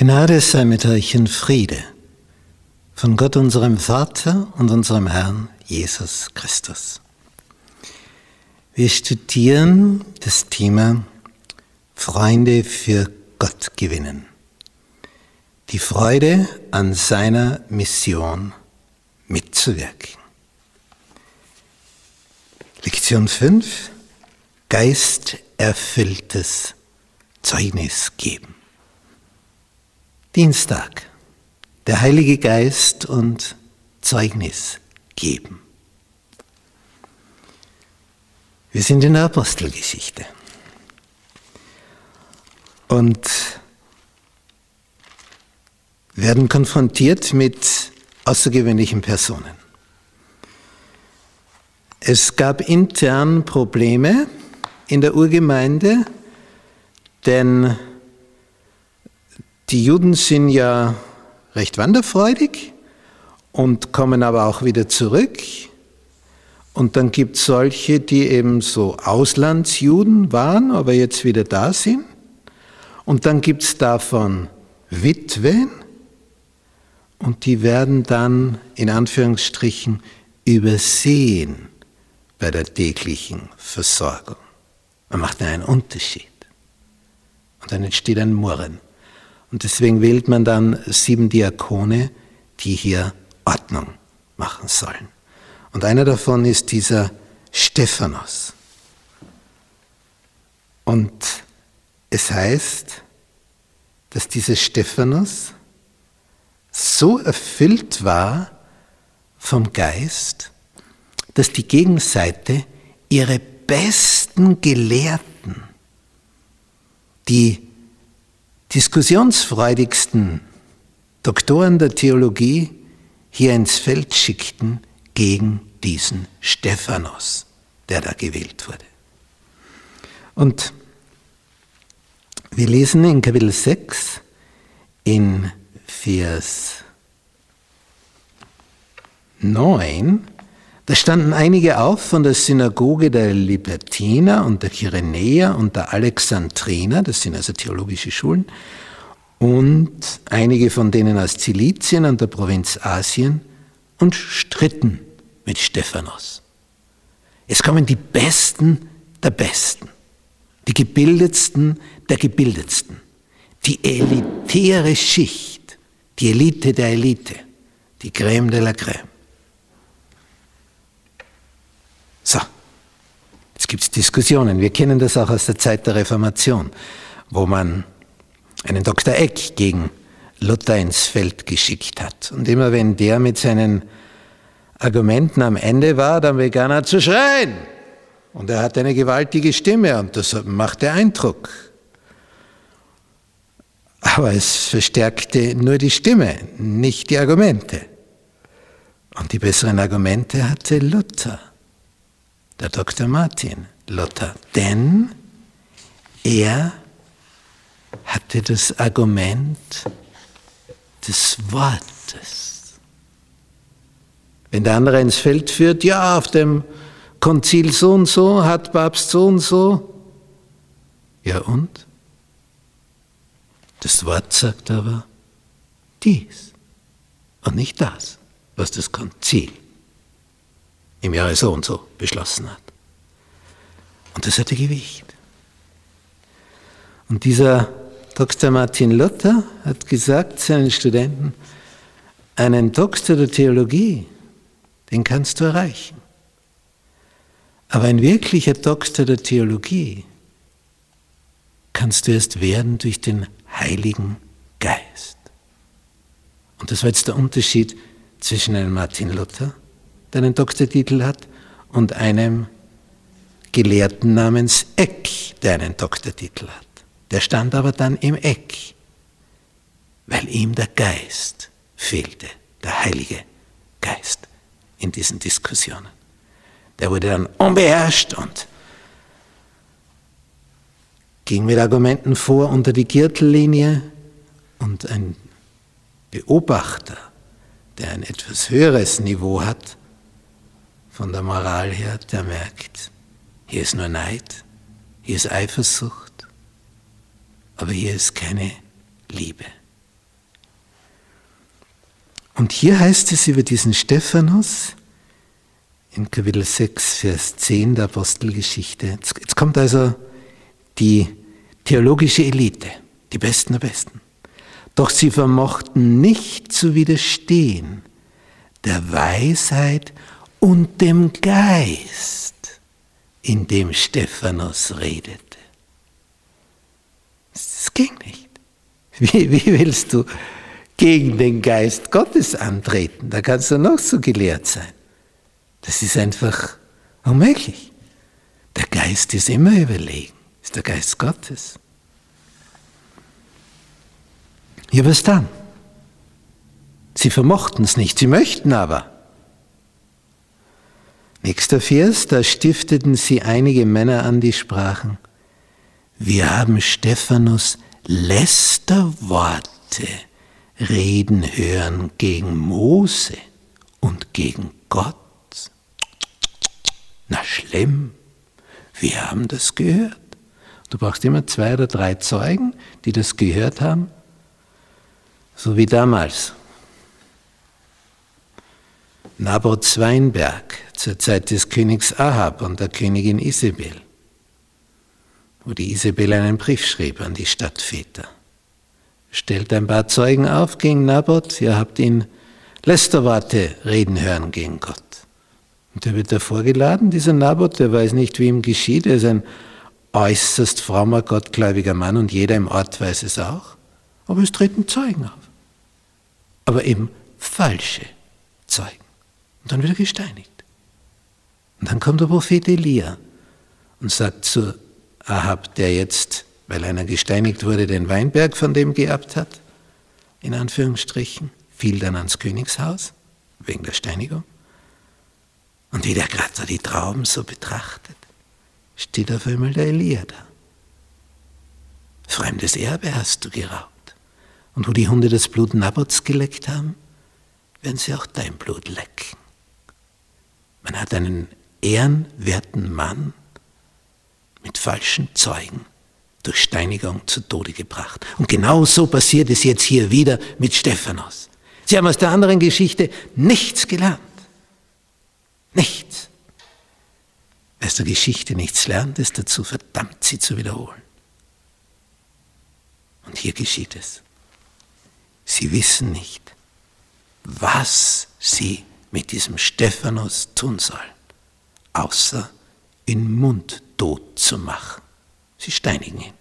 Gnade sei mit euch in Friede von Gott unserem Vater und unserem Herrn Jesus Christus. Wir studieren das Thema Freunde für Gott gewinnen. Die Freude an seiner Mission mitzuwirken. Lektion 5. Geisterfülltes Zeugnis geben. Dienstag. Der Heilige Geist und Zeugnis geben. Wir sind in der Apostelgeschichte. Und werden konfrontiert mit außergewöhnlichen Personen. Es gab intern Probleme in der Urgemeinde, denn die Juden sind ja recht wanderfreudig und kommen aber auch wieder zurück. Und dann gibt es solche, die eben so Auslandsjuden waren, aber jetzt wieder da sind. Und dann gibt es davon Witwen und die werden dann in Anführungsstrichen übersehen bei der täglichen Versorgung. Man macht einen Unterschied. Und dann entsteht ein Murren. Und deswegen wählt man dann sieben Diakone, die hier Ordnung machen sollen. Und einer davon ist dieser Stephanos. Und es heißt, dass dieser Stephanos so erfüllt war vom Geist, dass die Gegenseite ihre besten Gelehrten, die diskussionsfreudigsten Doktoren der Theologie hier ins Feld schickten gegen diesen Stephanos, der da gewählt wurde. Und wir lesen in Kapitel 6 in Vers 9, da standen einige auf von der Synagoge der Libertiner und der Kyrenäer und der Alexandriner, das sind also theologische Schulen, und einige von denen aus Zilizien und der Provinz Asien und stritten mit Stephanos. Es kommen die Besten der Besten, die Gebildetsten der Gebildetsten, die elitäre Schicht, die Elite der Elite, die Crème de la Crème. So, jetzt gibt es Diskussionen. Wir kennen das auch aus der Zeit der Reformation, wo man einen Dr. Eck gegen Luther ins Feld geschickt hat. Und immer wenn der mit seinen Argumenten am Ende war, dann begann er zu schreien. Und er hat eine gewaltige Stimme und das machte Eindruck. Aber es verstärkte nur die Stimme, nicht die Argumente. Und die besseren Argumente hatte Luther der Dr. Martin Luther, denn er hatte das Argument des Wortes. Wenn der andere ins Feld führt, ja, auf dem Konzil so und so, hat Papst so und so, ja und? Das Wort sagt aber dies und nicht das, was das Konzil im Jahre so und so beschlossen hat. Und das hatte Gewicht. Und dieser Dr. Martin Luther hat gesagt seinen Studenten, einen Doktor der Theologie, den kannst du erreichen. Aber ein wirklicher Doktor der Theologie kannst du erst werden durch den Heiligen Geist. Und das war jetzt der Unterschied zwischen einem Martin Luther der einen Doktortitel hat, und einem Gelehrten namens Eck, der einen Doktortitel hat. Der stand aber dann im Eck, weil ihm der Geist fehlte, der Heilige Geist in diesen Diskussionen. Der wurde dann unbeherrscht und ging mit Argumenten vor unter die Gürtellinie und ein Beobachter, der ein etwas höheres Niveau hat, von der Moral her, der merkt, hier ist nur Neid, hier ist Eifersucht, aber hier ist keine Liebe, Und hier heißt es über diesen Stephanus in Kapitel 6, Vers 10 der Apostelgeschichte. Jetzt, kommt also die theologische Elite, die Besten der Besten. Doch sie vermochten nicht zu widerstehen der Weisheit und dem Geist, in dem Stephanus redete. Das ging nicht. Wie, wie willst du gegen den Geist Gottes antreten? Da kannst du noch so gelehrt sein. Das ist einfach unmöglich. Der Geist ist immer überlegen, ist der Geist Gottes. Ja, was dann? Sie vermochten es nicht, sie möchten aber. Nächster Vers, da stifteten sie einige Männer an, die sprachen, wir haben Stephanus Lästerworte reden hören gegen Mose und gegen Gott. Na schlimm, wir haben das gehört. Du brauchst immer zwei oder drei Zeugen, die das gehört haben, so wie damals. Nabots Weinberg zur Zeit des Königs Ahab und der Königin Isabel, wo die Isabel einen Brief schrieb an die Stadtväter. Stellt ein paar Zeugen auf gegen Nabot, ihr habt ihn Lästerworte reden hören gegen Gott. Und der wird da vorgeladen, dieser Nabot, der weiß nicht, wie ihm geschieht. Er ist ein äußerst frommer, gottgläubiger Mann und jeder im Ort weiß es auch. Aber es treten Zeugen auf. Aber eben falsche Zeugen. Und dann wird er gesteinigt. Und dann kommt der Prophet Elia und sagt zu Ahab, der jetzt, weil einer gesteinigt wurde, den Weinberg von dem geerbt hat, in Anführungsstrichen, fiel dann ans Königshaus wegen der Steinigung. Und wie der gerade die Trauben so betrachtet, steht auf einmal der Elia da. Fremdes Erbe hast du geraubt. Und wo die Hunde das Blut Nabots geleckt haben, werden sie auch dein Blut lecken. Man hat einen ehrenwerten Mann mit falschen Zeugen durch Steinigung zu Tode gebracht. Und genau so passiert es jetzt hier wieder mit Stephanus. Sie haben aus der anderen Geschichte nichts gelernt. Nichts. Wer aus der Geschichte nichts lernt, ist dazu verdammt, sie zu wiederholen. Und hier geschieht es. Sie wissen nicht, was sie mit diesem Stephanus tun sollen, außer ihn mundtot zu machen. Sie steinigen ihn.